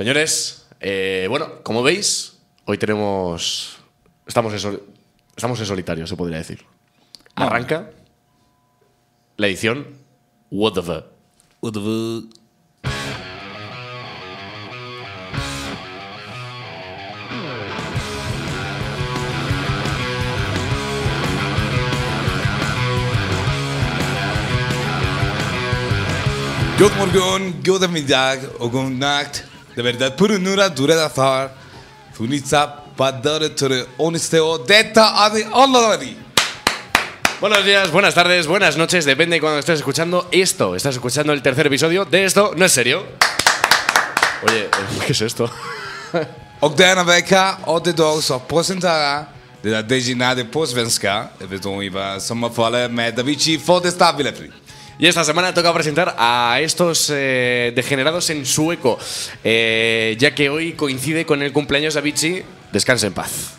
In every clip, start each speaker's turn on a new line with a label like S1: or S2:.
S1: Señores, eh, bueno, como veis, hoy tenemos. Estamos en, sol- estamos en solitario, se podría decir. Arranca la edición What the Fuck.
S2: God morgon, god middag och god natt. Det verdad puro nura dure da far. Funitsa padare tore onisteo detta adi alladari.
S1: Buenos días, buenas tardes, buenas noches, depende de cuando estés escuchando esto. Estás escuchando el tercer episodio de esto, ¿no es serio? Oye, ¿qué es esto?
S2: Och denna vecka och idag så presenterar det där designade på svenska. Jag vet inte vad som faller med Davici för det stabile fri.
S1: Y esta semana toca presentar a estos eh, degenerados en sueco, eh, ya que hoy coincide con el cumpleaños de Avicii. Descanse en paz.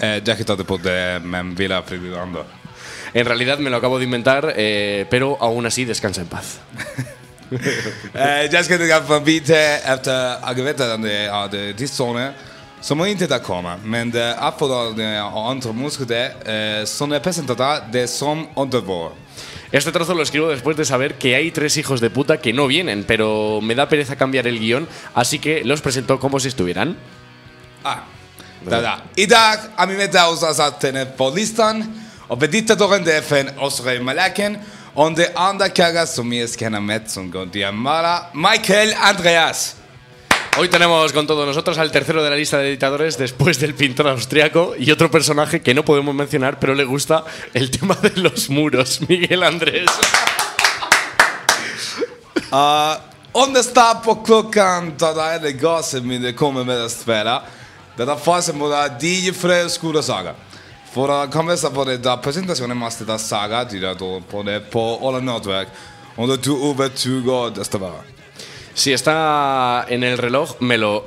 S2: Eh, jag hittade på det men ville förvirrande.
S1: En realidad me lo acabo de inventar, eh, pero aún así descansa en paz.
S2: Eh, jag ska tycka för lite efter det är tillståndet som inte där komma. Men det är det är andra musiker eh, som är presenterade det som undervar.
S1: Este trozo lo escribo después de saber que hay tres hijos de puta que no vienen, pero me da pereza cambiar el guion, así que los presento como si estuvieran.
S2: Ah, där. Idag är vi med oss att den på listan och bediktatorn det är från Oscar Malaken som jag känner med som går Diamara Michael Andreas.
S1: Hoy tenemos con todos nosotros al tercero de la lista de editadores después del pintor austriaco y otro personaje que no podemos mencionar, pero le gusta el tema de los muros, Miguel Andrés.
S2: Uh, om det står på klockan då det är gasen det kommer med att spela. Det är fasen både DJ Frö skola saga. För att konversa på det där presentationen måste saga då på det på alla nätverk. Och då tog över 20 det ska vara.
S1: Si está en el reloj, me lo...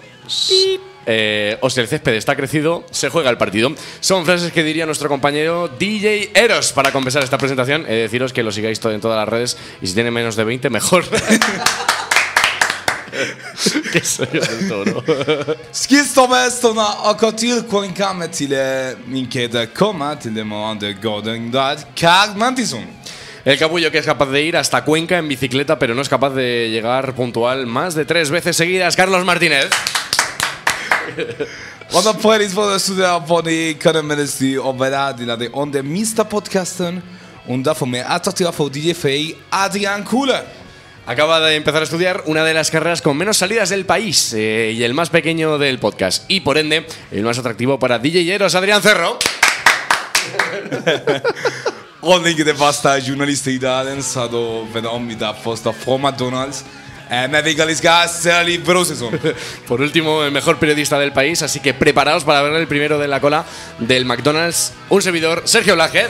S1: Eh, o si el césped está crecido, se juega el partido. Son frases que diría nuestro compañero DJ Eros para compensar esta presentación. He de deciros que lo sigáis todo en todas las redes y si tiene menos de 20, mejor. que soy el toro.
S2: Skistormästarna har tillkommit till eh, min keda komma till det Karl Mantisson.
S1: El capullo que es capaz de ir hasta Cuenca en bicicleta, pero no es capaz de llegar puntual más de tres veces seguidas. Carlos Martínez.
S2: Och då precis för att studera på det kan man det och vara till det on the minsta podcasten och därför med attraktiva för DJ Fey Adrian Kule.
S1: Acaba de empezar a estudiar una de las carreras con menos salidas del país eh, y el más pequeño del podcast. Y por ende, el más atractivo para DJ Eros, Adrián Cerro.
S2: Där första från McDonalds. Eh, Men vi kan ska särskilt bra säsong.
S1: Por último, el mejor periodista del país, así que preparaos para ver el primero de la cola del McDonald's, un servidor, Sergio Bláquez.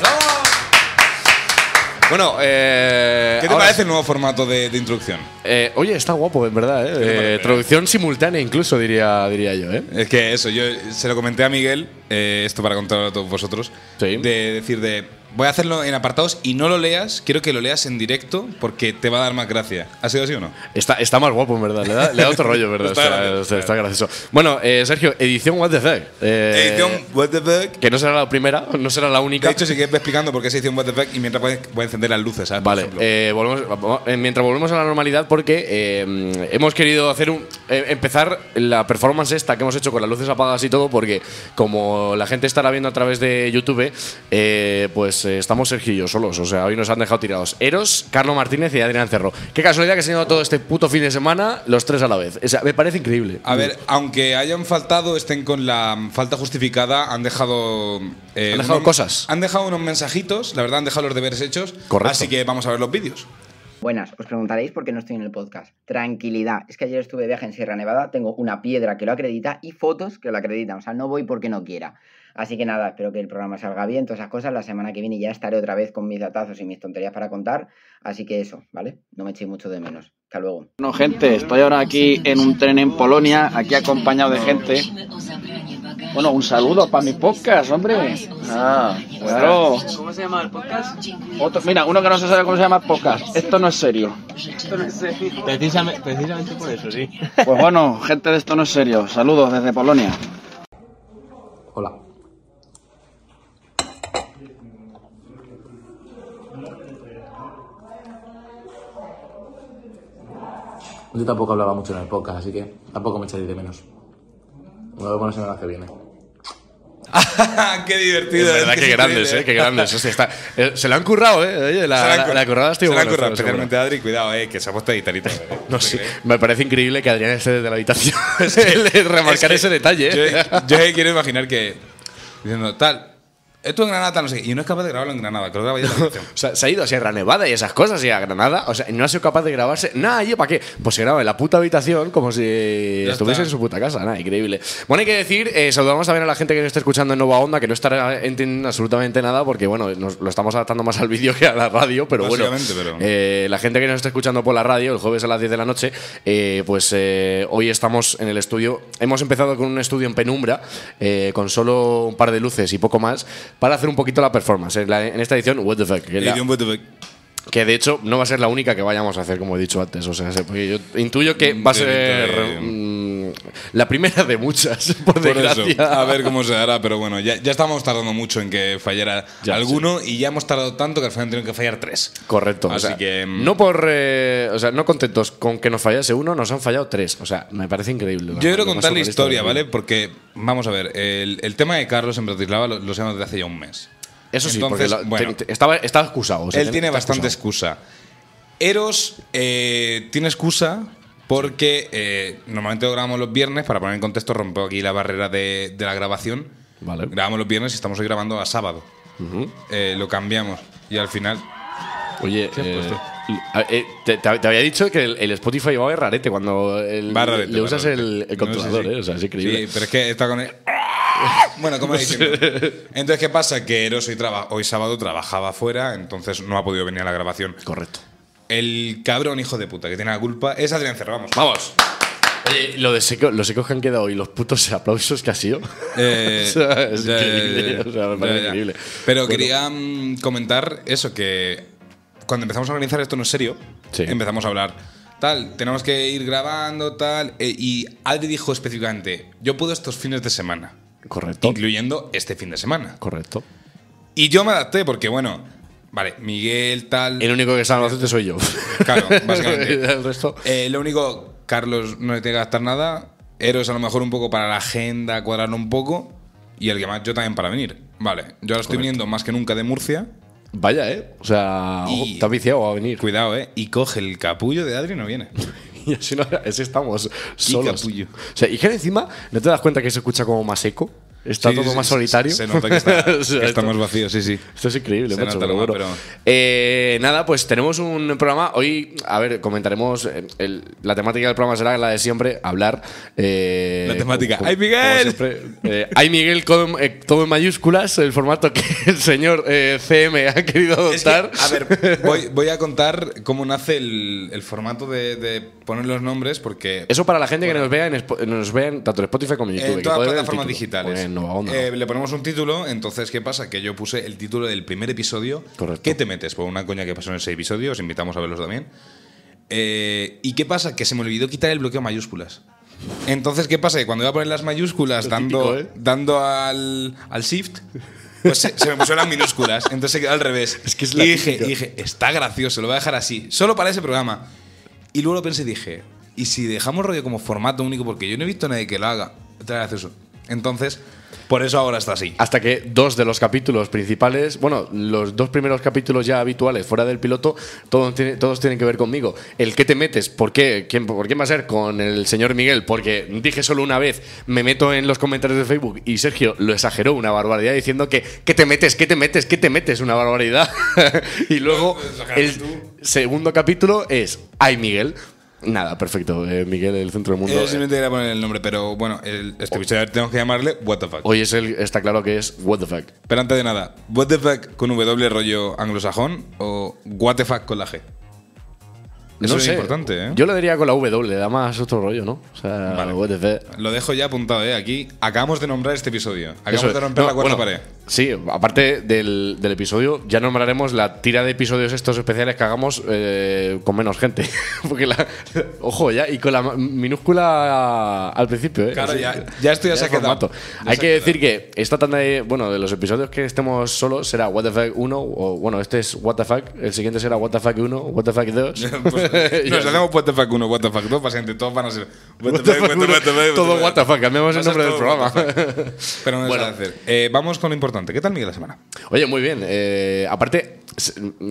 S1: Bueno, eh,
S2: ¿Qué te
S1: ahora-
S2: parece el nuevo formato de, de introducción?
S1: Eh, oye, está guapo, en verdad. ¿eh? Eh, traducción simultánea, incluso, diría, diría yo. ¿eh?
S2: Es que eso, yo se lo comenté a Miguel, eh, esto para contarlo a todos vosotros,
S1: Sí.
S2: de decir de, voy a hacerlo en apartados y no lo leas, quiero que lo leas en directo porque te va a dar más gracia. ¿Ha sido así o no?
S1: Está, está más guapo, en verdad. Le da, le da otro rollo, ¿verdad?
S2: Está
S1: Está,
S2: gracioso,
S1: está- está gracioso. Bueno, eh, Sergio, edición What the Fuck. Eh,
S2: Edición What the Fuck.
S1: Que no será la primera, no será la
S2: De
S1: única.
S2: hecho, sí que voy explicando por qué se edición What the Fuck y mientras voy, voy a encender las luces, ¿sabes?
S1: Vale, eh, volvemos, eh, mientras volvemos a la normalidad, porque eh, hemos querido hacer un, eh, empezar la performance esta que hemos hecho con las luces apagadas y todo, porque como la gente estará viendo a través de YouTube, eh, pues eh, estamos Sergio y yo solos. O sea, hoy nos han dejado tirados Eros, Carlos Martínez y Adrián Cerro. Qué casualidad que se han ido todo este puto fin de semana, los tres a la vez. O sea, me parece increíble.
S2: A ver, aunque hayan faltado, estén con la falta justificada, han dejado. eh,
S1: Han dejado
S2: unos-
S1: cosas.
S2: Han dejado unos mensajitos, la verdad, han dejado los deberes hechos.
S1: Correcto.
S2: Así que vamos a ver los vídeos.
S3: Buenas, os preguntaréis por qué no estoy en el podcast. Tranquilidad, es que ayer estuve de viaje en Sierra Nevada, tengo una piedra que lo acredita y fotos que lo acreditan, o sea, no voy porque no quiera. Así que nada, espero que el programa salga bien, todas esas cosas. La semana que viene ya estaré otra vez con mis datazos y mis tonterías para contar. Así que eso, ¿vale? No me echéis mucho de menos. Hasta luego.
S4: Bueno, gente, estoy ahora aquí en un tren en Polonia, aquí acompañado de gente. Bueno, un saludo para mi podcast, hombre. Ah, bueno.
S5: ¿Cómo se llama el podcast?
S4: Otro, mira, uno que no se sabe cómo se llama el podcast. Esto no es serio.
S5: Precisamente, precisamente por eso, sí.
S4: Pues bueno, gente de esto no es serio. Saludos desde Polonia.
S1: Hola.
S6: Yo tampoco hablaba mucho en el podcast, así que tampoco me echáis de menos. Nos vemos la semana que viene.
S2: ¡Qué divertido!
S1: Es verdad,
S2: que
S1: qué
S2: sí,
S1: grandes,
S2: sí,
S1: eh, qué grandes. Hostia, está- eh, se lo han currado, eh. Oye, la,
S2: Se la han
S1: la,
S2: cur-
S1: la currada estoy
S2: se la han currado,
S1: estoy
S2: especialmente. Adri, cuidado, eh, que se ha puesto editarito. eh.
S1: No sé, me parece increíble que Adrián esté desde la habitación.
S2: Es que-
S1: remarcar
S2: es que
S1: ese detalle.
S2: Yo,
S1: eh.
S2: yo quiero imaginar que. Diciendo, tal. Esto en Granada, no sé qué. Y no es capaz de grabarlo en Granada, que la.
S1: O sea, se ha ido a Sierra Nevada y esas cosas y a Granada. O sea, no ha sido capaz de grabarse nada allí. ¿Para qué? Pues se graba en la puta habitación como si
S2: Ya
S1: estuviese
S2: está.
S1: en su puta casa. Nada, increíble. Bueno, hay que decir, eh, saludamos también a la gente que nos está escuchando en Nova Onda, que no estará entendiendo absolutamente nada porque, bueno, nos lo estamos adaptando más al vídeo que a la radio. Pero bueno,
S2: pero-
S1: eh, la gente que nos está escuchando por la radio el jueves a las 10 de la noche, eh, pues eh, hoy estamos en el estudio. Hemos empezado con un estudio en penumbra, eh, con solo un par de luces y poco más, para hacer un poquito la performance. En, la- en esta edición, What the fuck. que la-. Que de hecho no va a ser la única que vayamos a hacer, como he dicho antes. O sea, se- porque yo intuyo que va a ser
S2: de-
S1: mm, la primera de muchas, por,
S2: Por
S1: desgracia.
S2: eso, a ver cómo se hará, pero bueno, ya, ya estamos tardando mucho en que fallara
S1: Ya,
S2: alguno y ya hemos tardado tanto que al final tienen que fallar tres.
S1: Correcto. o
S2: Así
S1: sea,
S2: que, mm,
S1: no por, eh, o sea, no contentos con que nos fallase uno, nos han fallado tres. O sea, me parece increíble.
S2: Yo quiero contar la historia, ¿vale? Porque, vamos a ver, el, el tema de Carlos en Bratislava lo, lo sabemos desde hace ya un mes.
S1: Eso sí,
S2: Entonces,
S1: porque lo-
S2: bueno,
S1: te- te- estaba, estaba excusado. o sea,
S2: Él tiene bastante
S1: excusado.
S2: excusa. Eros eh, tiene excusa porque eh, normalmente lo grabamos los viernes, para poner en contexto, rompo aquí la barrera de, de la grabación.
S1: Vale.
S2: Grabamos los viernes y estamos hoy grabando a sábado. Eh, lo cambiamos y al final.
S1: Oye, eh, a- eh, te, había dicho que el, el Spotify va a ver rarete cuando el-
S2: Va rarete,
S1: le usas el, el
S2: No,
S1: controlador. ¿eh? O sea, es increíble.
S2: Sí, pero es que está con el. Bueno, como diciendo. Entonces, ¿qué pasa? Que Eros hoy, traba- hoy sábado trabajaba afuera, entonces no ha podido venir a la grabación.
S1: Correcto.
S2: El cabrón hijo de puta que tiene la culpa es Adrián Cerro, vamos.
S1: Vamos. Oye, lo de seco, los secos que han quedado y los putos aplausos que ha sido.
S2: Eh,
S1: O sea, es
S2: ya, ya,
S1: increíble.
S2: ya, ya.
S1: O sea, me parece increíble.
S2: Pero
S1: Bueno.
S2: quería mm, comentar eso, que cuando empezamos a organizar esto no es serio,
S1: Sí.
S2: empezamos a hablar, tal, tenemos que ir grabando, tal, eh, y Adri dijo específicamente, yo puedo estos fines de semana,
S1: Correcto.
S2: incluyendo este fin de semana.
S1: Correcto.
S2: Y yo me adapté porque, bueno, vale, Miguel, tal...
S1: El único que sabe Albacete soy yo.
S2: Claro, básicamente.
S1: el resto.
S2: Eh, lo único, Carlos no le tiene que gastar nada. Eros a lo mejor un poco para la agenda, cuadrarlo un poco. Y el que más, yo también para venir. Vale, yo ahora estoy viniendo más que nunca de Murcia.
S1: Vaya, ¿eh? O sea,
S2: Y-
S1: has viciado a venir.
S2: Cuidado, eh. Y coge el capullo de Adri y no viene.
S1: Y así, no, así estamos solos.
S2: capullo.
S1: O sea, y que encima, ¿no te das cuenta que se escucha como más eco? Está
S2: Sí,
S1: todo
S2: sí,
S1: más solitario.
S2: Se nota que, está- que estamos vacíos, sí, sí.
S1: Esto es increíble,
S2: Se
S1: macho,
S2: nota
S1: pero Eh, nada, pues tenemos un programa. Hoy, a ver, comentaremos. eh, el- la temática del programa será la de siempre: hablar. eh,
S2: La temática.
S1: como-
S2: ¡Ay, Miguel!
S1: siempre, eh, ¡Ay, Miguel! Todo, eh, todo en mayúsculas, el formato que el señor eh, CM ha querido
S2: Es que,
S1: adoptar.
S2: a ver, voy, voy a contar cómo nace el, el formato de, de poner los nombres porque
S1: Eso para la gente que nos vea en, nos vea en tanto en Spotify como en YouTube.
S2: En todas las plataformas digitales.
S1: En Nova Onda.
S2: Eh, le ponemos un título, entonces, ¿qué pasa? Que yo puse el título del primer episodio.
S1: Correcto.
S2: ¿Qué te metes? Por una coña que pasó en ese episodio, os invitamos a verlos también. Eh, ¿Y qué pasa? Que se me olvidó quitar el bloqueo mayúsculas. Entonces, ¿qué pasa? Que cuando iba a poner las mayúsculas
S1: Lo
S2: dando,
S1: típico, ¿eh?
S2: dando al, al shift, pues se, se me pusieron las minúsculas. Entonces se quedó al revés.
S1: Es que es la
S2: y, dije, y dije, está gracioso, lo voy a dejar así. Solo para ese programa. Y luego lo pensé y dije, ¿y si dejamos rollo como formato único? Porque yo no he visto a nadie que lo haga. Está gracioso. Entonces, por eso ahora está así.
S1: Hasta que dos de los capítulos principales, bueno, los dos primeros capítulos ya habituales fuera del piloto, todos, tiene- todos tienen que ver conmigo. El que te metes, ¿por qué? ¿Quién, ¿Por quién va a ser? Con el señor Miguel, porque dije solo una vez, me meto en los comentarios de Facebook y Sergio lo exageró una barbaridad diciendo que ¿qué te metes? ¿Qué te metes? ¿Qué te metes? Una barbaridad. y luego el segundo capítulo es ¡Ay, Miguel! Nada, perfecto. Eh, Miguel, el centro del mundo.
S2: Eh, simplemente quería poner el nombre, pero bueno, el, este episodio tenemos que llamarle What the fuck.
S1: Hoy es el, está claro que es What the fuck.
S2: Pero antes de nada, What the fuck con W rollo anglosajón o What the fuck con la G. Eso
S1: no
S2: es
S1: sé.
S2: importante, ¿eh?
S1: Yo le diría con la W, le da más otro rollo, ¿no? O sea,
S2: Vale. Lo dejo ya apuntado, ¿eh? Aquí acabamos de nombrar este episodio. Acabamos de romper
S1: No,
S2: la cuarta
S1: bueno,
S2: pared.
S1: Sí, aparte del, del episodio, ya nombraremos la tira de episodios estos especiales que hagamos eh, con menos gente. Porque la. Ojo, ya, y con la minúscula al principio, ¿eh?
S2: Claro,
S1: Así-
S2: ya- ya esto ya se ha quedado.
S1: Hay que decir que esta tanda de. Bueno, de los episodios que estemos solos será What the Fuck 1, o bueno, este es What the Fuck, el siguiente será What the Fuck 1, What the Fuck 2.
S2: Pues, nos hacemos What the fuck 1, What the fuck 2, básicamente todos van a ser What
S1: What the fuck uno, todo what the fuck, cambiamos el
S2: a
S1: nombre del programa.
S2: Pero no
S1: Bueno.
S2: bueno. hacer. Eh, vamos con lo importante. ¿Qué tal Miguel la semana?
S1: Oye, muy bien. eh, aparte,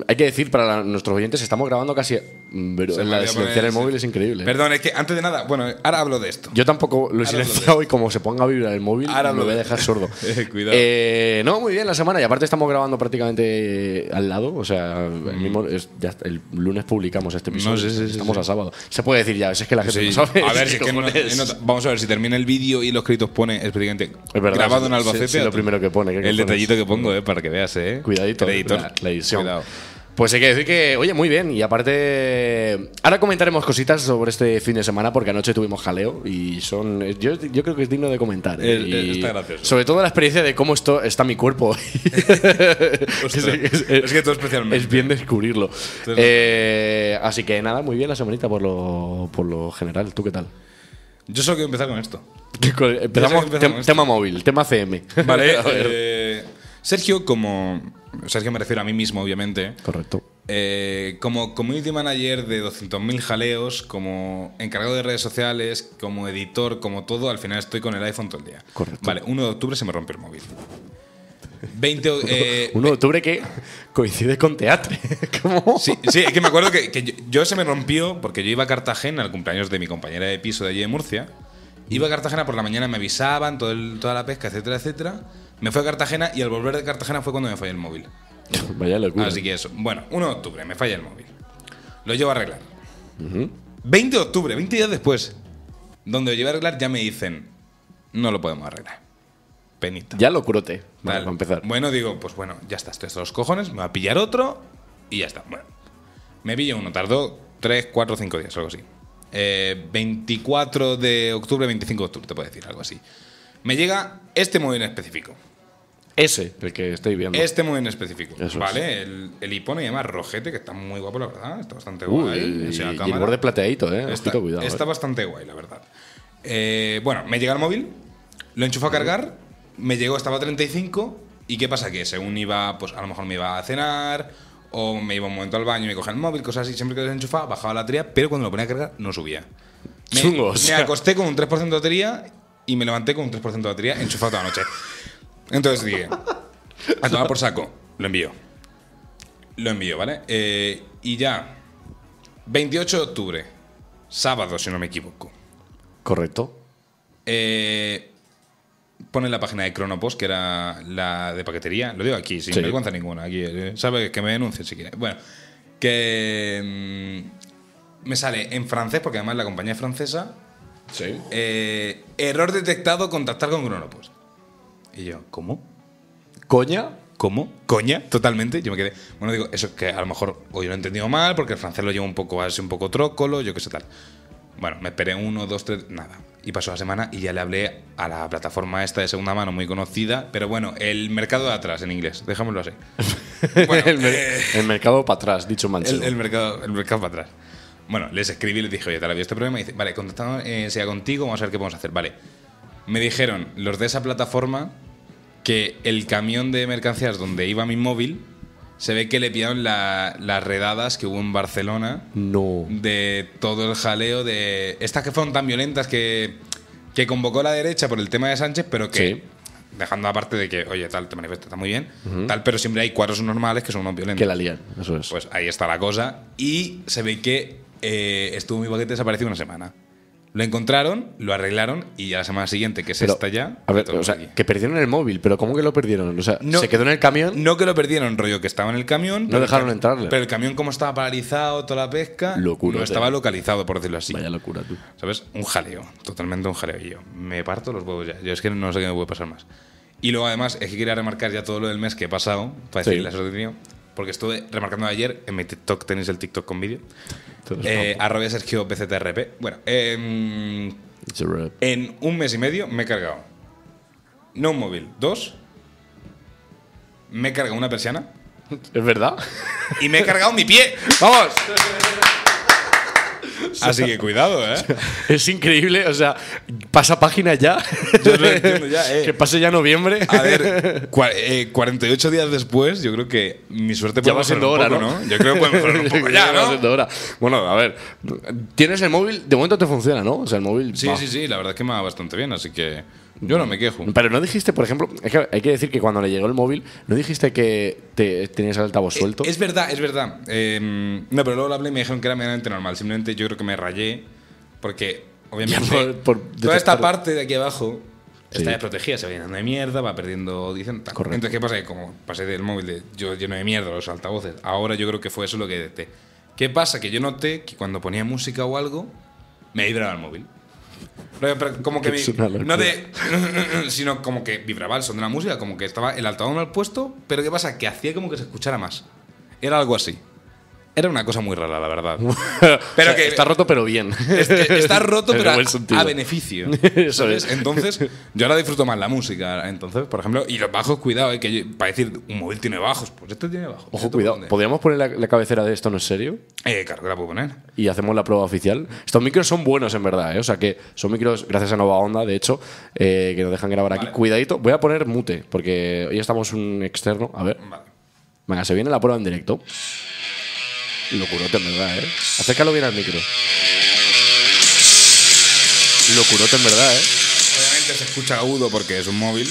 S1: hay que decir para la- nuestros oyentes, estamos grabando casi. mm, Pero la de silenciar el móvil es increíble.
S2: Perdón, es que antes de nada, bueno, ahora hablo de esto.
S1: Yo tampoco lo he silenciado y como se ponga a vibrar el móvil,
S2: Ahora
S1: me voy a
S2: de-
S1: dejar sordo.
S2: Cuidado.
S1: Eh, no, muy bien la semana. Y aparte estamos grabando prácticamente al lado. O sea, el, mismo, es- ya está, el lunes publicamos este episodio.
S2: No, sí, sí,
S1: estamos
S2: sí.
S1: a sábado. Se puede decir ya, es que la gente
S2: Sí.
S1: no sabe.
S2: A ver, si es
S1: qué
S2: que no-
S1: cojones.
S2: no- vamos a ver, si termina el vídeo y los créditos pone expediente grabado en Albacete.
S1: sí, lo primero que pone, ¿qué
S2: El detallito que pongo, eh, para que veas, eh.
S1: Cuidadito, la edición.
S2: Cuidado.
S1: Pues hay que decir que, oye, muy bien. Y aparte, ahora comentaremos cositas sobre este fin de semana porque anoche tuvimos jaleo y son. Yo, yo creo que es digno de comentar. ¿eh?
S2: Es- está gracioso.
S1: Sobre todo la experiencia de cómo esto está mi cuerpo.
S2: Ostras,
S1: es,
S2: es que tú especialmente.
S1: Es bien descubrirlo. Eh, así que nada, muy bien la semanita por lo, por lo general. ¿Tú qué tal?
S2: Yo solo quiero empezar con esto.
S1: Empezamos,
S2: empezamos
S1: tem-
S2: esto.
S1: tema móvil, tema CM.
S2: Vale,
S1: A ver.
S2: eh, Sergio, como. Sergio me refiero a mí mismo, obviamente.
S1: Correcto.
S2: Eh, como community manager de 200.000 jaleos, como encargado de redes sociales, como editor, como todo, al final estoy con el iPhone todo el día.
S1: Correcto.
S2: Vale, 1 de octubre se me rompe el móvil. 20 o- eh,
S1: 1 de octubre que coincide con teatro. ¿Cómo?
S2: Sí, sí, es que me acuerdo que, que yo, yo se me rompió porque yo iba a Cartagena al cumpleaños de mi compañera de piso de allí de Murcia. Iba a Cartagena por la mañana, me avisaban, todo el- toda la pesca, etcétera, etcétera. Me fui a Cartagena y al volver de Cartagena fue cuando me falló el móvil.
S1: Vaya locura.
S2: Así que eso. Bueno, 1 de octubre, me falla el móvil. Lo llevo a arreglar. 20 de octubre, 20 días después. Donde lo llevo a arreglar ya me dicen, no lo podemos arreglar. Penita.
S1: Ya lo curote. Para empezar.
S2: Bueno, digo, pues bueno, ya está, estoy hasta los cojones, me va a pillar otro y ya está. Bueno, me pillo uno, tardó 3, 4, 5 días, algo así. Eh, 24 de octubre, 25 de octubre, te puedo decir, algo así. Me llega este móvil en específico.
S1: Ese, el que estoy viendo.
S2: Este móvil en específico.
S1: Eso es.
S2: ¿Vale? El, el iPhone se llama Rojete, que está muy guapo, la verdad. Está bastante
S1: Uy,
S2: guay.
S1: y,
S2: la
S1: y el borde plateadito, ¿eh?
S2: Está,
S1: Ojito, cuidado.
S2: está
S1: eh.
S2: bastante guay, la verdad. Eh, bueno, me llega el móvil, lo enchufo a cargar, me llegó, estaba a 35, y ¿qué pasa? Que según iba, pues a lo mejor me iba a cenar, o me iba un momento al baño y me cogía el móvil, cosas así, siempre que lo desenchufaba, bajaba la batería, pero cuando lo ponía a cargar, no subía. Me,
S1: Chungo, o
S2: me
S1: sea.
S2: acosté con un 3% de batería y me levanté con un 3% de batería enchufado toda la noche. Entonces dije, a tomar por saco, lo envío. Lo envío, ¿vale? Eh, y ya, 28 de octubre, sábado, si no me equivoco.
S1: Correcto.
S2: Eh, pone la página de Cronopost, que era la de paquetería. Lo digo aquí, sin
S1: Sí.
S2: vergüenza ninguna. Aquí, eh, ¿Sabes? Que me denuncien si quieren. Bueno, que mm, me sale en francés, porque además la compañía es francesa.
S1: Sí.
S2: eh, error detectado, contactar con Cronopost. Y yo, ¿cómo?
S1: Coña.
S2: ¿Cómo? Coña, totalmente. Yo me quedé. Bueno, digo, eso es que a lo mejor o yo lo he entendido mal, porque el francés lo lleva un poco así, un poco trócolo, yo qué sé tal. Bueno, me esperé uno, dos, tres, nada. Y pasó la semana y ya le hablé a la plataforma esta de segunda mano muy conocida, pero bueno, el mercado de atrás en inglés, déjamelo así. Bueno,
S1: el, mer-
S2: eh,
S1: el mercado para atrás, dicho manchego.
S2: el, el mercado, el mercado para atrás. Bueno, les escribí y les dije, oye, te había este problema. Y dice, vale, contactamos eh, sea contigo, vamos a ver qué podemos hacer. Vale. Me dijeron los de esa plataforma que el camión de mercancías donde iba mi móvil se ve que le pillaron la- las redadas que hubo en Barcelona
S1: No.
S2: de todo el jaleo de estas que fueron tan violentas que, que convocó la derecha por el tema de Sánchez, pero que
S1: Sí.
S2: dejando aparte de que, oye, tal, te manifestas, está muy bien, tal, pero siempre hay cuadros normales que son unos violentos.
S1: Que la lían, eso es.
S2: Pues ahí está la cosa. Y se ve que eh, estuvo mi paquete desaparecido una semana. Lo encontraron, lo arreglaron y a la semana siguiente, que es
S1: Pero,
S2: esta ya.
S1: A ver, o sea,
S2: aquí.
S1: que perdieron el móvil, pero ¿cómo que lo perdieron? O sea, se quedó en el camión.
S2: No que lo perdieron, rollo, que estaba en el camión. pero el
S1: dejaron entrarle.
S2: Pero el camión, como estaba paralizado toda la pesca,
S1: Locura,
S2: no estaba localizado, por decirlo así.
S1: Vaya locura, tú.
S2: ¿Sabes? Un jaleo, totalmente un jaleo. Y yo me parto los huevos ya. Yo es que no sé qué me puede pasar más. Y luego, además, es que quería remarcar ya todo lo del mes que he pasado, para
S1: Sí.
S2: decirles tenido, porque estuve remarcando ayer en mi TikTok, tenéis el TikTok con vídeo, eh, arroba Sergio BCTRP. Bueno,
S1: rap.
S2: en un mes y medio me he cargado no un móvil, dos, me he cargado una persiana
S1: ¿Es verdad?
S2: y me he cargado mi pie.
S1: ¡Vamos!
S2: Así que cuidado, ¿eh?
S1: Es increíble, o sea, pasa página ya.
S2: Yo no entiendo ya, eh.
S1: Que pase ya noviembre.
S2: A ver, eh, 48 días después, yo creo que mi suerte
S1: Ya
S2: puede
S1: va siendo hora,
S2: un
S1: ¿no?
S2: poco, Yo creo que mejorar un poco ya,
S1: va
S2: ¿no?
S1: siendo hora. Bueno, a ver. Tienes el móvil, de momento te funciona, ¿no? O sea, el móvil.
S2: Sí,
S1: va.
S2: sí, sí, la verdad es que me va bastante bien, así que yo no me quejo.
S1: Pero no dijiste, por ejemplo, es que hay que decir que cuando le llegó el móvil, ¿no dijiste que te, tenías el altavoz suelto?
S2: Eh, Es verdad, es verdad. Eh, no, pero luego lo hablé y me dijeron que era medianamente normal. Simplemente yo creo que me rayé porque, obviamente,
S1: por- por
S2: toda esta parte de aquí abajo
S1: Sí.
S2: está desprotegida, se va llenando de mierda, va perdiendo audición. tal.
S1: Correcto.
S2: Entonces, ¿qué pasa? Que como pasé del móvil de yo lleno de mierda los altavoces, ahora yo creo que fue eso lo que detecté. ¿Qué pasa? Que yo noté que cuando ponía música o algo, me vibraba el móvil. Como que vi- no de sino como que vibraba el son de la música como que estaba el altavoz mal puesto pero qué pasa que hacía como que se escuchara más. Era algo así era una cosa muy rara la verdad
S1: pero
S2: que
S1: está roto, pero bien.
S2: es- está roto pero a, beneficio
S1: Eso es.
S2: entonces yo ahora disfruto más la música entonces por ejemplo y los bajos cuidado eh, que yo- para decir un móvil tiene bajos pues este tiene bajos
S1: Ojo,
S2: ¿Esto
S1: cuidado. ¿Podríamos poner la, la cabecera de esto no es serio?
S2: eh, claro que la puedo poner
S1: y hacemos la prueba oficial. Estos micros son buenos en verdad, ¿eh? o sea que son micros, gracias a Nova Onda, de hecho, eh, que nos dejan grabar aquí. Cuidadito, voy a poner mute, porque hoy estamos un externo. A ver,
S2: vale
S1: venga, se viene la prueba en directo. Locurote, en verdad, ¿eh? Acércalo bien al micro. Locurote, en verdad, ¿eh?
S2: obviamente se escucha agudo porque es un móvil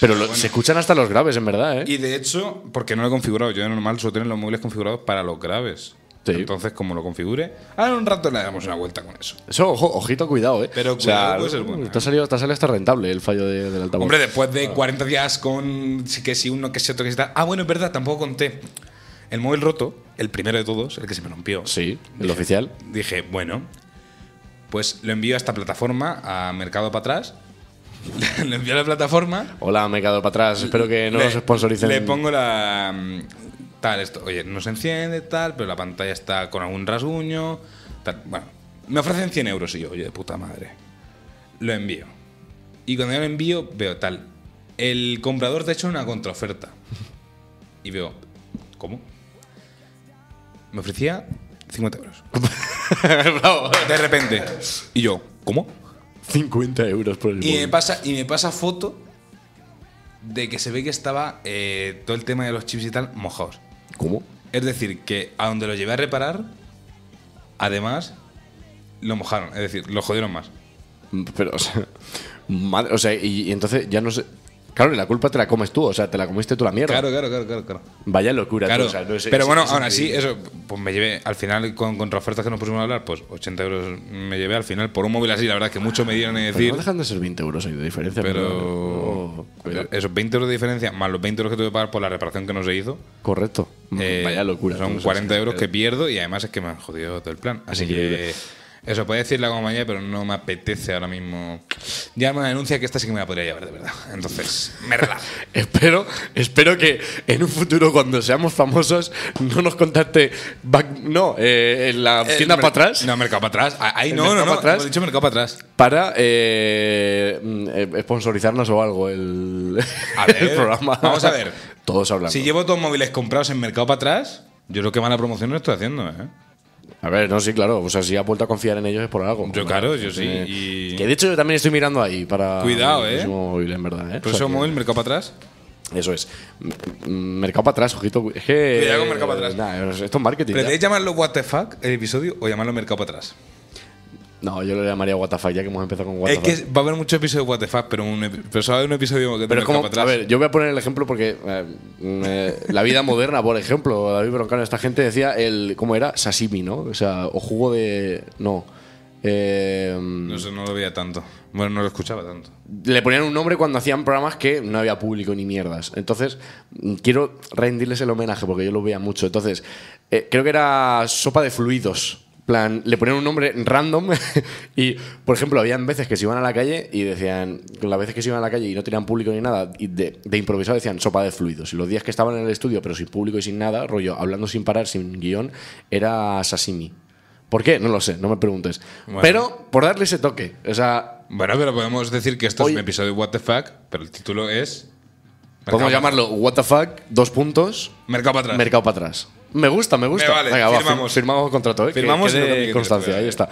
S1: Pero lo- se escuchan hasta los graves, en verdad, ¿eh?
S2: Y de hecho, porque no lo he configurado, yo de normal suelo tener los móviles configurados para los graves.
S1: Sí.
S2: Entonces, como lo configure, ahora en un rato le damos una vuelta con eso.
S1: Eso, ojo, ojito, cuidado, ¿eh?
S2: Pero cuidado, puede ser bueno,
S1: Te ha salido, te ha salido hasta rentable el fallo de- del altavoz.
S2: Hombre, después de 40 días con sí que sí uno, que sí otro, que sí tal. Ah, bueno, es verdad, tampoco conté. El móvil roto, el primero de todos, el que se me rompió.
S1: Sí, el
S2: Dije-
S1: oficial.
S2: Dije, bueno, pues lo envío a esta plataforma, a Mercado para atrás. lo envío a la plataforma.
S1: Hola, me he quedado para atrás. Espero que no
S2: le,
S1: nos sponsoricen.
S2: Le pongo la. mm, Tal, esto. Oye, no se enciende, tal, pero la pantalla está con algún rasguño. Tal. Bueno, me ofrecen 100 euros y yo, oye, de puta madre. Lo envío. Y cuando yo lo envío, veo tal. El comprador te ha hecho una contraoferta. Y veo, ¿cómo? Me ofrecía 50 euros.
S1: Bravo.
S2: De repente. Y yo, ¿cómo?
S1: 50 euros por el
S2: Y me pasa, y me pasa foto de que se ve que estaba eh, todo el tema de los chips y tal mojados.
S1: ¿Cómo?
S2: Es decir, que a donde lo llevé a reparar, además, lo mojaron. Es decir, lo jodieron más.
S1: Pero, o sea, madre- o sea y, y entonces ya no sé. Claro, y la culpa te la comes tú, o sea, te la comiste tú la mierda.
S2: Claro, claro, claro, claro. claro.
S1: Vaya locura,
S2: Claro,
S1: tú, o sea, no sé,
S2: pero bueno, así,
S1: increíble.
S2: eso, pues me llevé, al final, con contraofertas que nos pusimos a hablar, pues 80 euros me llevé al final por un móvil así, la verdad que mucho me dieron en decir,
S1: no dejan de ser 20 euros ahí de diferencia.
S2: pero esos 20 euros de diferencia, más los 20 euros que tuve que pagar por la reparación que no se hizo,
S1: Correcto.
S2: Eh,
S1: Vaya locura.
S2: Son
S1: tú, o sea,
S2: 40
S1: sí,
S2: euros que pierdo y además es que me han jodido todo el plan. Así que eso puede decir la compañía, pero no me apetece ahora mismo. Ya me denuncia que esta sí que me la podría llevar de verdad. Entonces, me relajo.
S1: Espero, espero que en un futuro, cuando seamos famosos, no nos contacte. back- no, eh, en la tienda
S2: Eh,
S1: para atrás.
S2: No, mercado para atrás. Ah, Ahí
S1: ¿El
S2: no, no, no.
S1: atrás?
S2: Hemos dicho mercado para atrás.
S1: Para eh, mm, eh, sponsorizarnos o algo el,
S2: A ver,
S1: el programa.
S2: vamos a ver.
S1: Todos hablando.
S2: Si llevo dos móviles comprados en mercado para atrás, yo creo que mala promoción no estoy haciendo, ¿eh?
S1: A ver, no, sí, claro. O sea, si ha vuelto a confiar en ellos es por algo.
S2: Yo, claro, yo sí,
S1: Eh,
S2: y-
S1: Que de hecho yo también estoy mirando ahí para.
S2: Cuidado,
S1: el
S2: eh.
S1: próximo móvil, en verdad. ¿eh? O sea
S2: móvil, mercado para atrás.
S1: Eso es. Mercado para atrás, ojito. Es que.
S2: Cuidado con mercado para atrás.
S1: Nah, esto es marketing.
S2: ¿Preferís llamarlo What the fuck el episodio o llamarlo mercado para atrás?
S1: No, yo lo llamaría WTF ya que hemos empezado con
S2: Es
S1: WTF.
S2: que va a haber muchos episodios de fuck, pero, un, pero solo hay un episodio que
S1: Pero es como,
S2: para
S1: a
S2: atrás.
S1: ver, yo voy a poner el ejemplo porque eh, la vida moderna, por ejemplo, David Broncano, esta gente decía el, ¿cómo era? Sashimi, ¿no? O sea, o jugo de, no, Eh,
S2: No sé, no lo veía tanto. Bueno, no lo escuchaba tanto.
S1: le ponían un nombre cuando hacían programas que no había público ni mierdas. Entonces, quiero rendirles el homenaje porque yo lo veía mucho. Entonces, eh, creo que era Sopa de Fluidos. Plan, le ponían un nombre random y, por ejemplo, habían veces que se iban a la calle y decían, las veces que se iban a la calle y no tenían público ni nada, y de, de improvisado decían sopa de fluidos. Y los días que estaban en el estudio, pero sin público y sin nada, rollo, hablando sin parar, sin guion, era sashimi. ¿Por qué? No lo sé, no me preguntes.
S2: Bueno.
S1: Pero por darle ese toque. O sea,
S2: Bueno, pero podemos decir que esto es un episodio de What the Fuck, pero el título es.
S1: Podemos llamarlo What the fuck, dos puntos,
S2: Mercado para atrás.
S1: mercado para atrás. Me gusta, me gusta.
S2: Me vale,
S1: Venga, va,
S2: firmamos.
S1: fir- firmamos contrato, ¿eh?
S2: Firmamos que
S1: constancia, ahí está.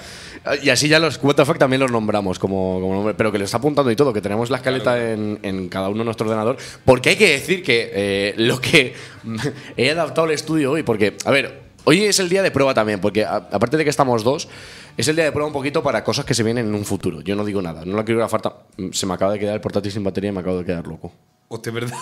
S1: Y así ya los What the fuck también los nombramos como, como nombre, pero que lo está apuntando y todo, que tenemos la escaleta en, en cada uno de nuestro ordenador. Porque hay que decir que eh, lo que he adaptado al estudio hoy, porque, a ver, hoy es el día de prueba también, porque a- aparte de que estamos dos, es el día de prueba un poquito para cosas que se vienen en un futuro. Yo no digo nada, no la quiero falta. Se me acaba de quedar el portátil sin batería y me acabo de quedar loco.
S2: Hostia, ¿verdad?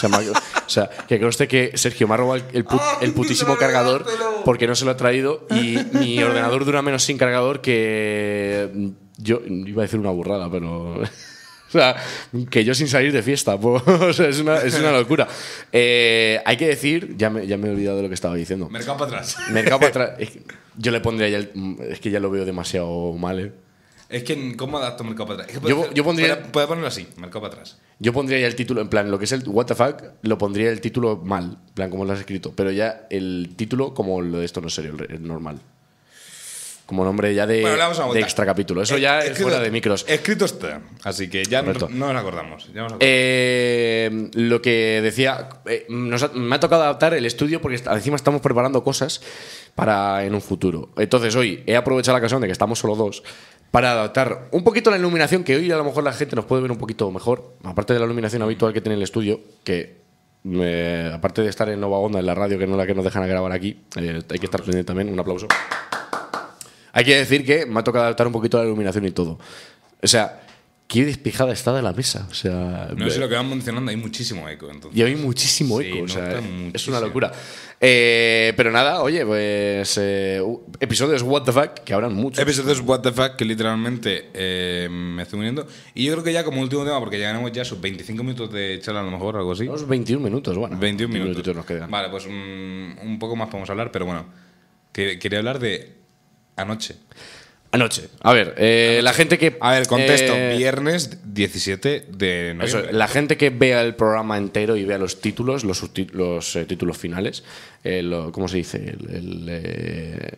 S1: Se me ha- o sea, que conste que Sergio me ha robado el, put- el putísimo cargador porque no se lo ha traído y mi ordenador dura menos sin cargador que yo iba a decir una burrada, pero o sea, que yo sin salir de fiesta, po. O sea, es una, es una locura. Eh, hay que decir, ya me, ya me he olvidado de lo que estaba diciendo.
S2: Mercado para atrás.
S1: Mercado para atrás. es que Yo le pondría ya el- es que ya lo veo demasiado mal. ¿eh?
S2: Es que, ¿cómo adapto mercado para atrás? Es que
S1: Yo-
S2: puede-
S1: yo pondría-
S2: Puede, puede ponerlo así, mercado para atrás.
S1: Yo pondría ya el título, en plan, lo que es el What the fuck, lo pondría el título mal, en plan, como lo has escrito. Pero ya el título, como lo de esto no es serio, el, normal. Como nombre ya de,
S2: Bueno,
S1: de extra capítulo. Eso ya es fuera de micros.
S2: Escrito está. Así que ya no, nos acordamos. Ya nos acordamos.
S1: Eh, lo que decía, eh, nos ha- me ha tocado adaptar el estudio porque encima estamos preparando cosas para en un futuro. Entonces hoy he aprovechado la ocasión de que estamos solo dos para adaptar un poquito la iluminación que hoy a lo mejor la gente nos puede ver un poquito mejor, aparte de la iluminación habitual que tiene el estudio, que eh, aparte de estar en Nova Onda en la radio, que no es la que nos dejan grabar aquí, eh, hay que estar pendiente también, un aplauso. Hay que decir que me ha tocado adaptar un poquito la iluminación y todo. O sea, qué despejada está de la mesa. O sea,
S2: no sé lo que van mencionando, hay muchísimo eco. Entonces.
S1: y hay muchísimo
S2: Sí,
S1: eco, o sea, es una locura. Eh, pero nada, oye, pues eh, episodios What the Fuck, que habrán muchos.
S2: Episodios What the Fuck que literalmente eh, me estoy uniendo. Y yo creo que ya como último tema, porque ya a sus 25 minutos de charla a lo mejor, algo así.
S1: Unos 21 minutos, bueno.
S2: 21 minutos.
S1: nos quedan.
S2: Vale, pues un, un poco más podemos hablar, pero bueno. Que, quería hablar de anoche.
S1: Anoche. A ver, eh, la gente que.
S2: A ver, contesto.
S1: eh,
S2: Viernes 17 de
S1: Eso,
S2: noviembre.
S1: la gente que vea el programa entero y vea los títulos, los, los eh, títulos finales, eh, lo- ¿cómo se dice? El- el, eh,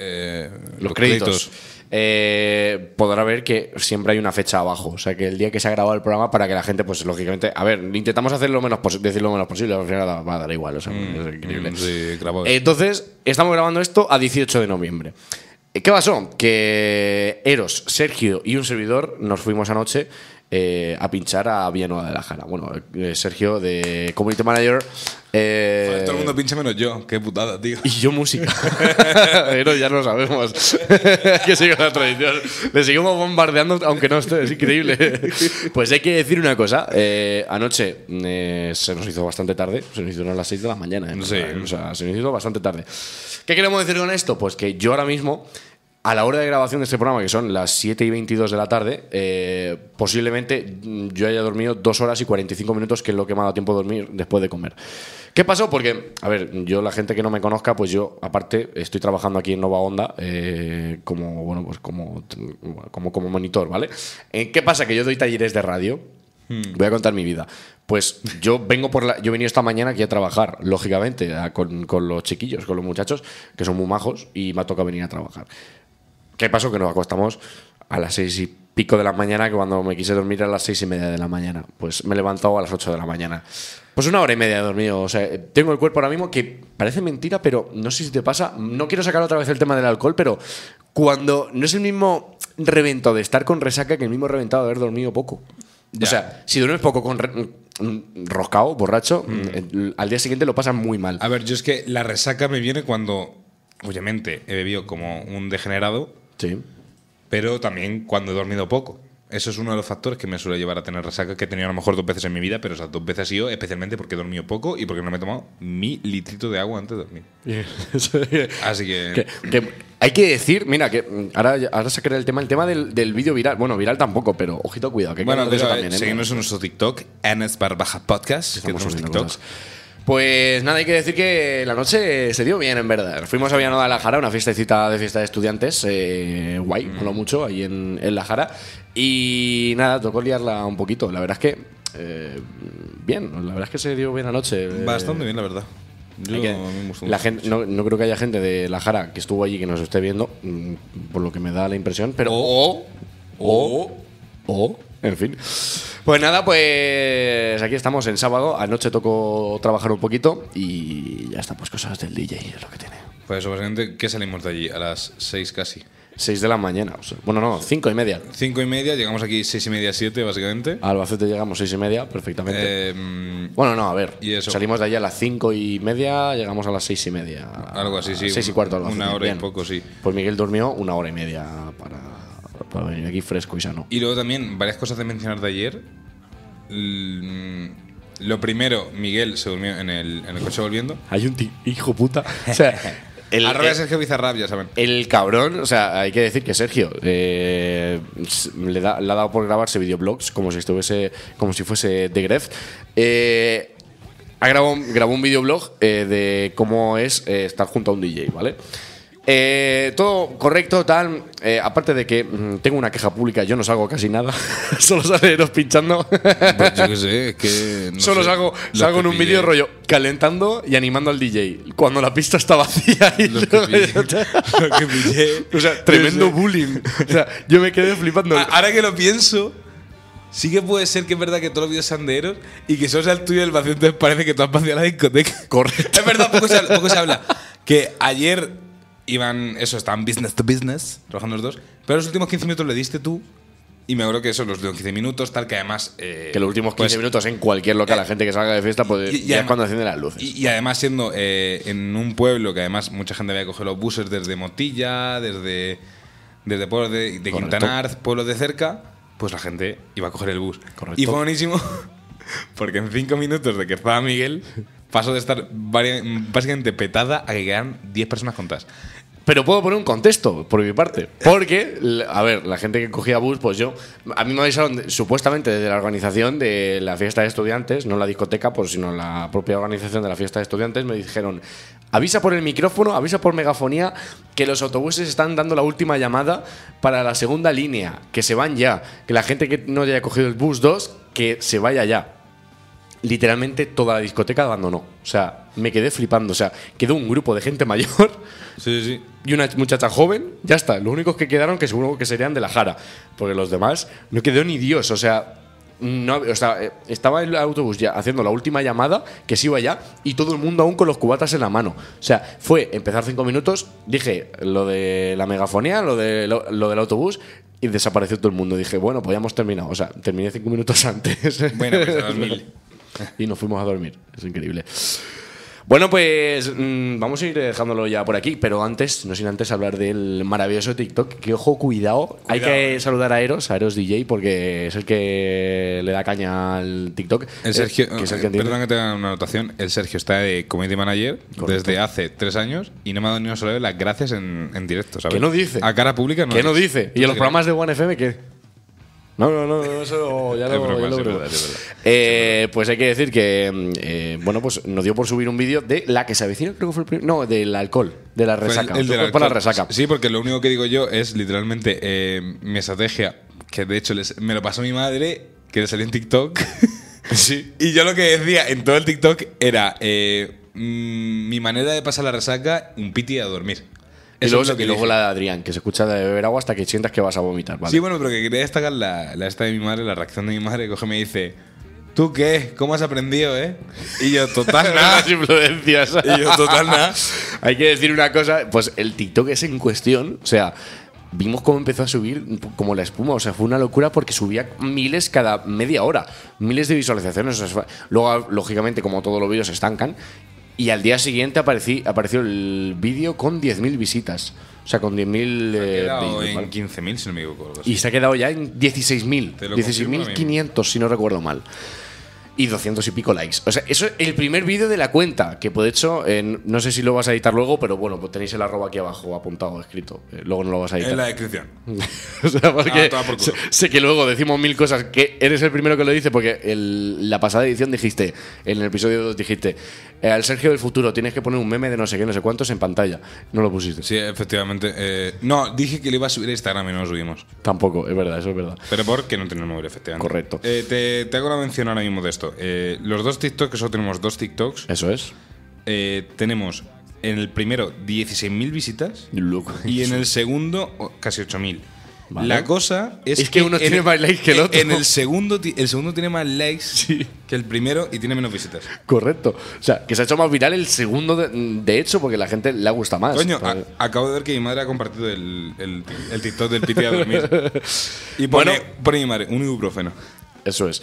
S2: Eh,
S1: los, créditos, eh, podrá ver que siempre hay una fecha abajo. O sea, que el día que se ha grabado el programa, para que la gente, pues lógicamente. A ver, intentamos hacer lo menos decir lo menos posible, al final va a dar igual. O sea, es increíble.
S2: mm, sí, grabado.
S1: Entonces, estamos grabando esto a 18 de noviembre. ¿Qué pasó? Que Eros, Sergio y un servidor nos fuimos anoche eh, a pinchar a Villanueva de la Jara. Bueno, eh, Sergio de Community Manager. eh,
S2: Joder, todo el mundo pincha menos yo. Qué putada, tío.
S1: y yo música. Pero ya lo sabemos. que sigue la tradición. Le seguimos bombardeando, aunque no esté. Es increíble. pues hay que decir una cosa. eh, anoche se nos hizo bastante tarde. Se nos hizo a las 6 de la mañana.
S2: Sí.
S1: O sea, se nos hizo bastante tarde. ¿Qué queremos decir con esto? Pues que yo ahora mismo. A la hora de grabación de este programa, que son las 7 y 22 de la tarde, eh, posiblemente mm, yo haya dormido 2 horas y 45 minutos, que es lo que me ha dado tiempo de dormir después de comer. ¿Qué pasó? Porque, a ver, yo, la gente que no me conozca, pues yo, aparte, estoy trabajando aquí en Nova Onda eh, como, bueno, pues como, como, como monitor, ¿vale? Eh, ¿Qué pasa? Que yo doy talleres de radio. Voy a contar mi vida. Pues yo vengo por la. Yo he venido esta mañana aquí a trabajar, lógicamente, a- con, con los chiquillos, con los muchachos, que son muy majos, y me ha tocado venir a trabajar. ¿Qué pasó? Que nos acostamos a las seis y pico de la mañana, que cuando me quise dormir a las seis y media de la mañana. Pues me he levantado a las ocho de la mañana. Pues una hora y media he dormido. O sea, tengo el cuerpo ahora mismo que parece mentira, pero no sé si te pasa. No quiero sacar otra vez el tema del alcohol, pero cuando no es el mismo revento de estar con resaca que el mismo reventado de haber dormido poco.
S2: Ya.
S1: O sea, si duermes poco con mm, roscao, borracho, mm, al día siguiente lo pasas muy mal.
S2: A ver, yo es que la resaca me viene cuando, obviamente, he bebido como un degenerado,
S1: Sí.
S2: pero también cuando he dormido poco. Eso es uno de los factores que me suele llevar a tener resaca, que he tenido a lo mejor dos veces en mi vida, pero esas dos veces ha sido especialmente porque he dormido poco y porque no me he tomado mi litrito de agua antes de dormir. Así que...
S1: Que- que hay que decir, mira, que ahora, ahora sacaré el tema, el tema del, del vídeo viral. Bueno, viral tampoco, pero ojito, cuidado. Que que
S2: Bueno,
S1: de eso también, ¿eh?
S2: seguimos en nuestro TikTok, Enes Barbaja Podcast, que
S1: Estamos subiendo
S2: TikTok.
S1: cosas. Pues nada, hay que decir que la noche se dio bien, en verdad. Fuimos a Villanueva de la Jara, una fiestecita de fiesta de estudiantes, eh, guay,
S2: Mm.
S1: moló mucho ahí en, en la Jara. Y nada, tocó liarla un poquito. La verdad es que, eh, bien, la verdad es que se dio bien la noche. eh,
S2: Bastante bien, la verdad. Yo,
S1: que- la gente, no, no creo que haya gente de la Jara que estuvo allí que nos esté viendo, mm, por lo que me da la impresión, pero. O, o, o, en fin. Pues nada, pues aquí estamos en sábado. Anoche tocó trabajar un poquito y ya está, pues cosas del DJ, es lo que tiene.
S2: Pues eso, básicamente, ¿qué salimos de allí? A las seis casi.
S1: 6 de la mañana, o sea, bueno, no, cinco y media.
S2: Cinco y media, llegamos aquí seis y media, siete, básicamente.
S1: A Albacete llegamos seis y media, perfectamente.
S2: Eh,
S1: bueno, no, a ver.
S2: y eso.
S1: Salimos de allí a las cinco y media, llegamos a las seis y media.
S2: Algo así, sí,
S1: Seis y
S2: una-
S1: cuarto. Albacete,
S2: una hora y
S1: bien.
S2: poco, sí.
S1: Pues Miguel durmió una hora y media para, para venir aquí fresco y sano.
S2: Y luego también, varias cosas de mencionar de ayer. L- Lo primero, Miguel se durmió en el, en el coche volviendo.
S1: Hay un hijo puta. O sea, el,
S2: Arroba
S1: el-
S2: Sergio Bizarrap, ya saben.
S1: el cabrón, o sea, hay que decir que Sergio eh, le, da- le ha dado por grabarse videoblogs como si estuviese, como si fuese de Gref. Eh, ha grabado, grabó un videoblog eh, de cómo es eh, estar junto a un DJ, ¿vale? Eh, todo correcto, tal. Eh, aparte de que mm, tengo una queja pública, yo no salgo casi nada. Solo sale Eros pinchando.
S2: Pues yo qué sé, es que. no
S1: Solo
S2: sé,
S1: salgo,
S2: los
S1: salgo en un vídeo
S2: pillé-
S1: rollo calentando y animando al DJ. Cuando la pista está vacía y
S2: Los que pillé. Lo que pillé.
S1: O sea, tremendo bullying. O sea, yo me quedé flipando.
S2: A- Ahora que lo pienso, sí que puede ser que es verdad que todos los vídeos sean de Eros y que solo sea el tuyo del vacío, entonces parece que tú has vaciado la discoteca.
S1: Correcto.
S2: Es verdad, poco se, habla, poco se habla. Que ayer iban, eso, estaban business to business, trabajando los dos, pero los últimos 15 minutos le diste tú y me acuerdo que eso, los últimos 15 minutos, tal, que además... eh,
S1: Que los últimos 15
S2: pues,
S1: minutos en cualquier local, la gente que salga de fiesta, pues
S2: Y- y
S1: ya es
S2: además-
S1: cuando enciende las luces.
S2: Y, y además siendo eh, en un pueblo que además mucha gente había cogido los buses desde Motilla, desde, desde pueblos de, de. Quintanar, pueblos de cerca, pues la gente iba a coger el bus.
S1: Correcto.
S2: Y fue buenísimo porque en cinco minutos de que estaba Miguel pasó de estar básicamente petada a que quedan 10 personas contadas.
S1: Pero puedo poner un contexto por mi parte. Porque, a ver, la gente que cogía bus, pues yo. A mí me avisaron supuestamente desde la organización de la fiesta de estudiantes, no la discoteca, pues, sino la propia organización de la fiesta de estudiantes, me dijeron: avisa por el micrófono, avisa por megafonía que los autobuses están dando la última llamada para la segunda línea, que se van ya. Que la gente que no haya cogido el bus 2, que se vaya ya literalmente toda la discoteca abandonó. O sea, me quedé flipando. O sea, quedó un grupo de gente mayor
S2: Sí, sí.
S1: y una muchacha joven. Ya está. Los únicos que quedaron que seguro que serían de la Jara. Porque los demás no quedó ni Dios. O sea, no, o sea, eh, estaba el autobús ya haciendo la última llamada, que se iba ya, y todo el mundo aún con los cubatas en la mano. O sea, fue empezar cinco minutos, dije lo de la megafonía, lo, de, lo, lo del autobús, y desapareció todo el mundo. Dije, bueno, pues ya hemos terminado. O sea, terminé cinco minutos antes.
S2: Bueno, pues a.
S1: y nos fuimos a dormir. Es increíble. Bueno, pues mm, vamos a ir dejándolo ya por aquí, pero antes, no sin antes hablar del maravilloso TikTok, que ojo, cuidado, hay que saludar a Eros, a Eros DJ, porque es el que le da caña al TikTok.
S2: El
S1: eh,
S2: Sergio,
S1: que es el que entiende.
S2: perdón que te haga una anotación. El Sergio está de community manager
S1: Correcto.
S2: desde hace tres años y no me ha dado ni una sola vez las gracias en, en directo, ¿sabes?
S1: ¿Qué no dice?
S2: A cara pública no.
S1: ¿Qué no dice? ¿Y en los programas de One FM qué? No, no, no, no, eso ya lo,
S2: broma,
S1: ya lo
S2: es
S1: broma.
S2: verdad, es verdad.
S1: Eh, Pues hay que decir que, mm, eh, bueno, pues nos dio por subir un vídeo de la que se avecina, creo que fue el primer. No, del alcohol, de la
S2: el-
S1: resaca.
S2: el
S1: Tu
S2: del
S1: cuerpo a la
S2: alcohol.
S1: resaca.
S2: Sí, porque lo único que digo yo es literalmente eh, mi estrategia, que de hecho les- me lo pasó mi madre, que le salió en TikTok. sí. Y yo lo que decía en todo el TikTok era eh, mm, mi manera de pasar la resaca, un piti a dormir.
S1: Y luego,
S2: es lo que
S1: y luego la de Adrián, que se escucha de beber agua hasta que sientas que vas a vomitar. ¿vale?
S2: Sí, bueno, pero que quería destacar la, la esta de mi madre, la reacción de mi madre, que coge y me dice, ¿tú qué? ¿Cómo has aprendido, eh? Y yo, total, nada.
S1: Influencias.
S2: Y yo, total, nada.
S1: Hay que decir una cosa, pues el TikTok es en cuestión, o sea, vimos cómo empezó a subir como la espuma, o sea, fue una locura porque subía miles cada media hora, miles de visualizaciones. o sea, fue- luego, lógicamente, como todos los vídeos se estancan, y al día siguiente aparecí- apareció el vídeo con 10.000 visitas. O sea, con 10.000
S2: Ha
S1: eh,
S2: en
S1: ¿vale?
S2: 15.000, si no me equivoco.
S1: Y se ha quedado ya en 16.000.
S2: Te lo confirmo ahora
S1: 16.500, si no recuerdo mal. Y 200 y pico likes. O sea, eso es el primer vídeo de la cuenta. Que, de hecho, eh, no sé si lo vas a editar luego, pero bueno, pues tenéis el arroba aquí abajo apuntado, escrito. Eh, luego no lo vas a editar.
S2: En la descripción.
S1: o sea, porque
S2: Ah, por
S1: sé, sé que luego decimos mil cosas que eres el primero que lo dice porque el- la pasada edición dijiste, en el episodio 2 dijiste, eh, al Sergio del futuro tienes que poner un meme de no sé qué, no sé cuántos en pantalla. No lo pusiste.
S2: Sí, efectivamente. no, dije que lo iba a subir a Instagram y no lo subimos.
S1: Tampoco, es verdad, eso es verdad.
S2: Pero porque no tenemos móvil, efectivamente.
S1: Correcto.
S2: Te, te hago una mención ahora mismo de esto. Eh, los dos TikToks, que solo tenemos dos TikToks,
S1: Eso es.
S2: eh, tenemos en el primero 16.000 visitas y en el segundo casi 8.000.
S1: Vale.
S2: La cosa es,
S1: Es que uno
S2: en
S1: tiene
S2: el-
S1: más likes que el otro.
S2: En el segundo, el segundo tiene más likes que el primero y tiene menos visitas.
S1: Correcto. O sea, que se ha hecho más viral el segundo de, de hecho porque la gente le gusta más.
S2: Coño, a- acabo de ver que mi madre ha compartido el, el, el TikTok del piti a dormir. Y pone,
S1: Bueno.
S2: pone mi madre, un ibuprofeno.
S1: Eso es.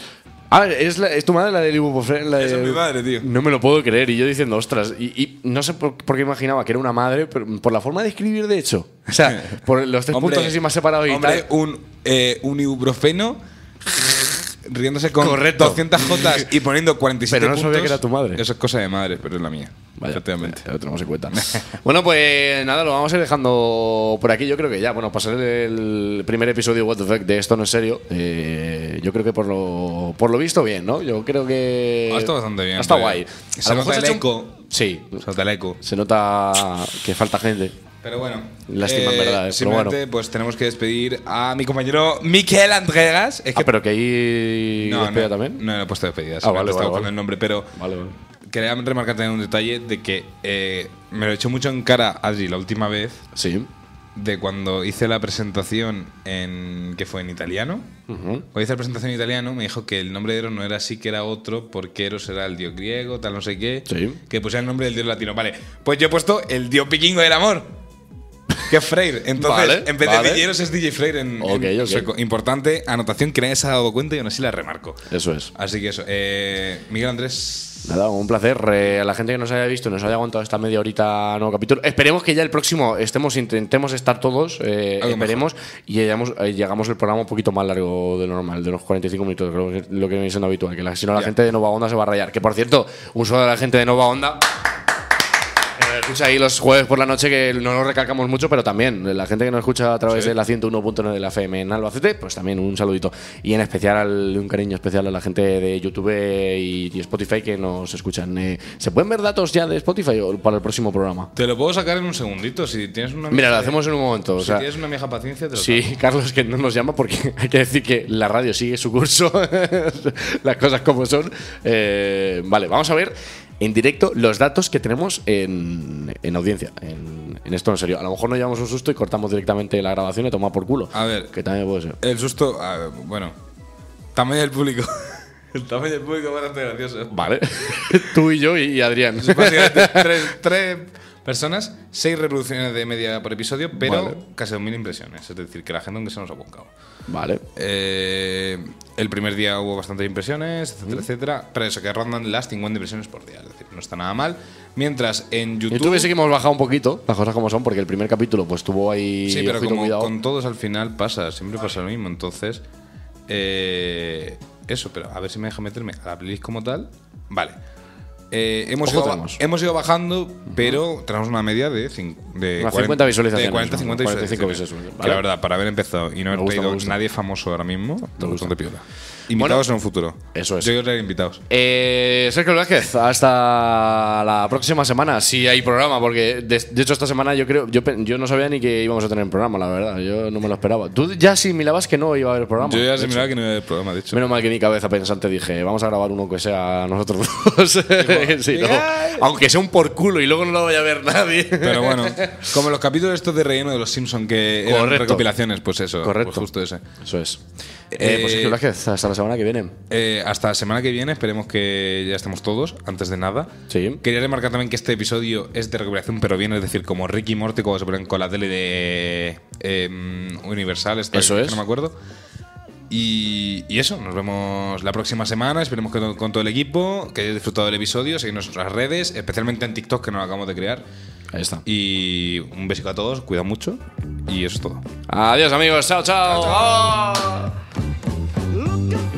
S1: Ah, ¿es, la- es tu madre la del ibuprofeno. La
S2: Esa es mi madre, tío.
S1: No me lo puedo creer. Y yo diciendo, ostras. Y, y no sé por, por qué imaginaba que era una madre, pero por la forma de escribir, de hecho. O sea, por los tres
S2: Hombre,
S1: puntos así más separados y
S2: hombre,
S1: tal.
S2: un, eh, un ibuprofeno riéndose con
S1: Correcto.
S2: 200 jotas y poniendo 47
S1: Pero no sabía
S2: puntos.
S1: que era tu madre.
S2: Eso es cosa de madre, pero es la mía.
S1: Vaya,
S2: efectivamente.
S1: ya lo tenemos en cuenta. bueno, pues nada, lo vamos a ir dejando por aquí. Yo creo que ya, bueno, pasar el primer episodio What the Fuck de Esto No es Serio. eh, yo creo que por lo, por lo visto, bien, ¿no? Yo creo que.
S2: Ha estado bastante bien,
S1: Ha estado
S2: pero
S1: guay.
S2: se nota el eco.
S1: Sí,
S2: Salta el eco.
S1: se nota que falta gente.
S2: Pero bueno.
S1: Lástima, en verdad, eh, pero
S2: Simplemente,
S1: bueno.
S2: pues tenemos que despedir a mi compañero Miquel Andregas. Es que
S1: ah, pero que ahí.
S2: no, no,
S1: también.
S2: no, no he puesto despedida.
S1: Ah, vale, vale,
S2: con
S1: vale.
S2: el nombre, pero
S1: Vale, vale.
S2: quería remarcar también un detalle de que eh, me lo echó mucho en cara Adri la última vez
S1: Sí.
S2: de cuando hice la presentación en que fue en italiano.
S1: Ujú.
S2: Cuando hice la presentación en italiano me dijo que el nombre de Eros no era así, que era otro, porque Eros era el dios griego, tal no sé qué.
S1: Sí.
S2: Que pusiera el nombre del dios latino. Vale, pues yo he puesto el dios vikingo del amor. Que es Freyr. Entonces,
S1: Vale,
S2: en vez
S1: vale.
S2: de Eros es DJ Freyr en,
S1: Ok,
S2: en sueco. Importante anotación que nadie se ha dado cuenta y aún así la remarco.
S1: Eso es.
S2: Así que eso. Eh, Miguel Andrés.
S1: Nada, un placer. Eh, a la gente que nos haya visto y nos haya aguantado esta media horita nuevo capítulo. Esperemos que ya el próximo estemos, intentemos estar todos. Eh, esperemos y llegamos, eh, llegamos el programa un poquito más largo de lo normal, de los 45 minutos, creo que es lo que viene siendo habitual. Que la- si no, la
S2: Ya.
S1: gente de Nova Onda se va a rayar. Que por cierto, un saludo a la gente de Nova Onda. Escucha ahí los jueves por la noche que no nos recalcamos mucho, pero también la gente que nos escucha a través
S2: Sí.
S1: de la 101.9 de la FM en Albacete, pues también un saludito. Y en especial, al- un cariño especial a la gente de YouTube y, y Spotify que nos escuchan. Eh, ¿Se pueden ver datos ya de Spotify o para el próximo programa?
S2: Te lo puedo sacar en un segundito. Si tienes una.
S1: Mira, lo hacemos en un momento. o
S2: Si tienes una vieja paciencia, te lo
S1: Sí,
S2: saco.
S1: Carlos que no nos llama porque hay que decir que la radio sigue su curso, las cosas como son. Eh, vale, vamos a ver en directo los datos que tenemos en, en audiencia, en, en esto en serio. A lo mejor nos llevamos un susto y cortamos directamente la grabación y toma por culo.
S2: A ver.
S1: Que también puede ser.
S2: El susto. bueno. Tamaño del público. El tamaño del público bastante gracioso.
S1: Vale. Tú y yo y, y Adrián.
S2: Básicamente, tres, tres personas, seis reproducciones de media por episodio, pero
S1: Vale.
S2: casi 2.000 impresiones. Es decir, que la gente aunque se nos ha buscado.
S1: Vale.
S2: Eh, el primer día hubo bastantes impresiones, etcétera, etcétera. Pero eso, que rondan las 50 impresiones por día. Es decir, no está nada mal. Mientras en YouTube.
S1: YouTube sí que hemos bajado un poquito, las cosas como son, porque el primer capítulo pues tuvo ahí
S2: Sí, pero como
S1: cuidado.
S2: con todos al final pasa, siempre pasa lo mismo. Entonces, eh, eso, pero a ver si me deja meterme a la playlist como tal. Vale. Eh, hemos,
S1: Ojo
S2: ido, hemos ido bajando, pero tenemos una media de, de
S1: Unas
S2: 40
S1: 50 visualizaciones,
S2: De 40, 50
S1: 45
S2: visualizaciones.
S1: visualizaciones,
S2: Que
S1: ¿vale?
S2: la verdad, para haber empezado y no haber
S1: gusta,
S2: pedido nadie famoso ahora mismo, bastante piola. Invitados en un futuro.
S1: Eso es.
S2: Yo traer invitados.
S1: Eh, Sergio Vázquez, hasta la próxima semana, si hay programa, porque de, de hecho esta semana yo creo, yo, yo no sabía ni que íbamos a tener programa, la verdad, yo no me lo esperaba. Tú ya asimilabas que no iba a haber programa.
S2: Yo ya miraba que no iba a haber programa, de hecho.
S1: Menos mal que mi cabeza pensante dije, vamos a grabar uno que sea nosotros dos. Sí, ¿no? Aunque sea un por culo y luego no lo vaya a ver nadie.
S2: Pero bueno, como los capítulos estos de relleno de los Simpsons que eran
S1: Correcto.
S2: recopilaciones, pues eso,
S1: Correcto.
S2: pues justo ese.
S1: Eso es. Eh, pues
S2: Eh,
S1: Sergio Vázquez, hasta la semana que viene.
S2: Eh, hasta la semana que viene, esperemos que ya estemos todos, antes de nada.
S1: Sí.
S2: Quería remarcar también que este episodio es de recuperación, pero bien, es decir, como Ricky Morty cuando se ponen con la tele de eh, Universal, esta,
S1: Eso es.
S2: no me acuerdo. Y, y eso, nos vemos la próxima semana. Esperemos que con, todo el equipo, que hayáis disfrutado del episodio. Seguidnos en nuestras redes, especialmente en TikTok, que nos acabamos de crear.
S1: Ahí está.
S2: Y un besico a todos, cuidado mucho. Y eso es todo.
S1: Adiós, amigos. chao. chao.
S2: chao. Ooh.